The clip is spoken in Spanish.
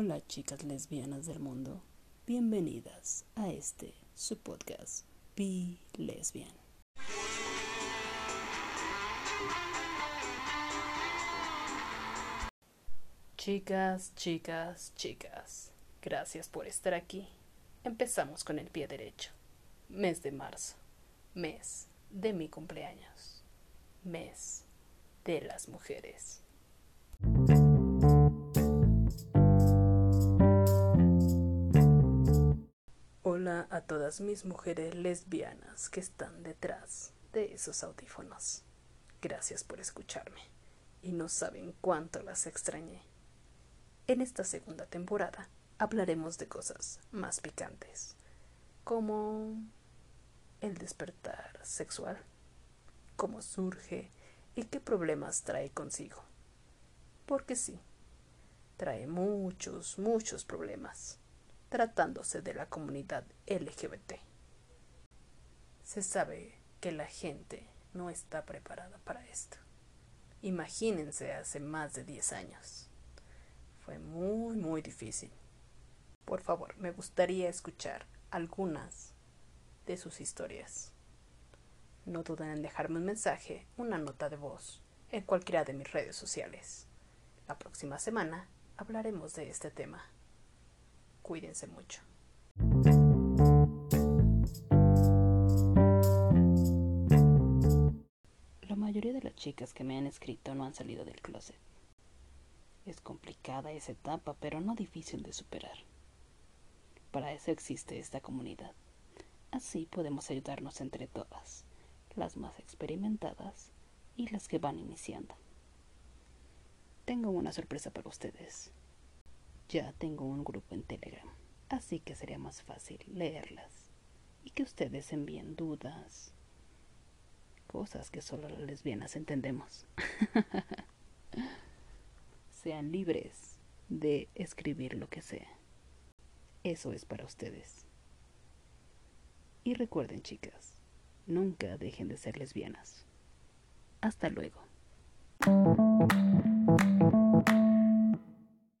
Hola chicas lesbianas del mundo, bienvenidas a este su podcast Be Lesbian. Chicas, chicas, chicas, gracias por estar aquí. Empezamos con el pie derecho. Mes de marzo, mes de mi cumpleaños, mes de las mujeres. A todas mis mujeres lesbianas que están detrás de esos audífonos. Gracias por escucharme y no saben cuánto las extrañé. En esta segunda temporada hablaremos de cosas más picantes, como el despertar sexual, cómo surge y qué problemas trae consigo. Porque sí, trae muchos, muchos problemas tratándose de la comunidad LGBT. Se sabe que la gente no está preparada para esto. Imagínense hace más de 10 años. Fue muy, muy difícil. Por favor, me gustaría escuchar algunas de sus historias. No duden en dejarme un mensaje, una nota de voz, en cualquiera de mis redes sociales. La próxima semana hablaremos de este tema cuídense mucho. La mayoría de las chicas que me han escrito no han salido del closet. Es complicada esa etapa, pero no difícil de superar. Para eso existe esta comunidad. Así podemos ayudarnos entre todas, las más experimentadas y las que van iniciando. Tengo una sorpresa para ustedes. Ya tengo un grupo en Telegram, así que sería más fácil leerlas y que ustedes envíen dudas, cosas que solo las lesbianas entendemos. Sean libres de escribir lo que sea. Eso es para ustedes. Y recuerden, chicas, nunca dejen de ser lesbianas. Hasta luego.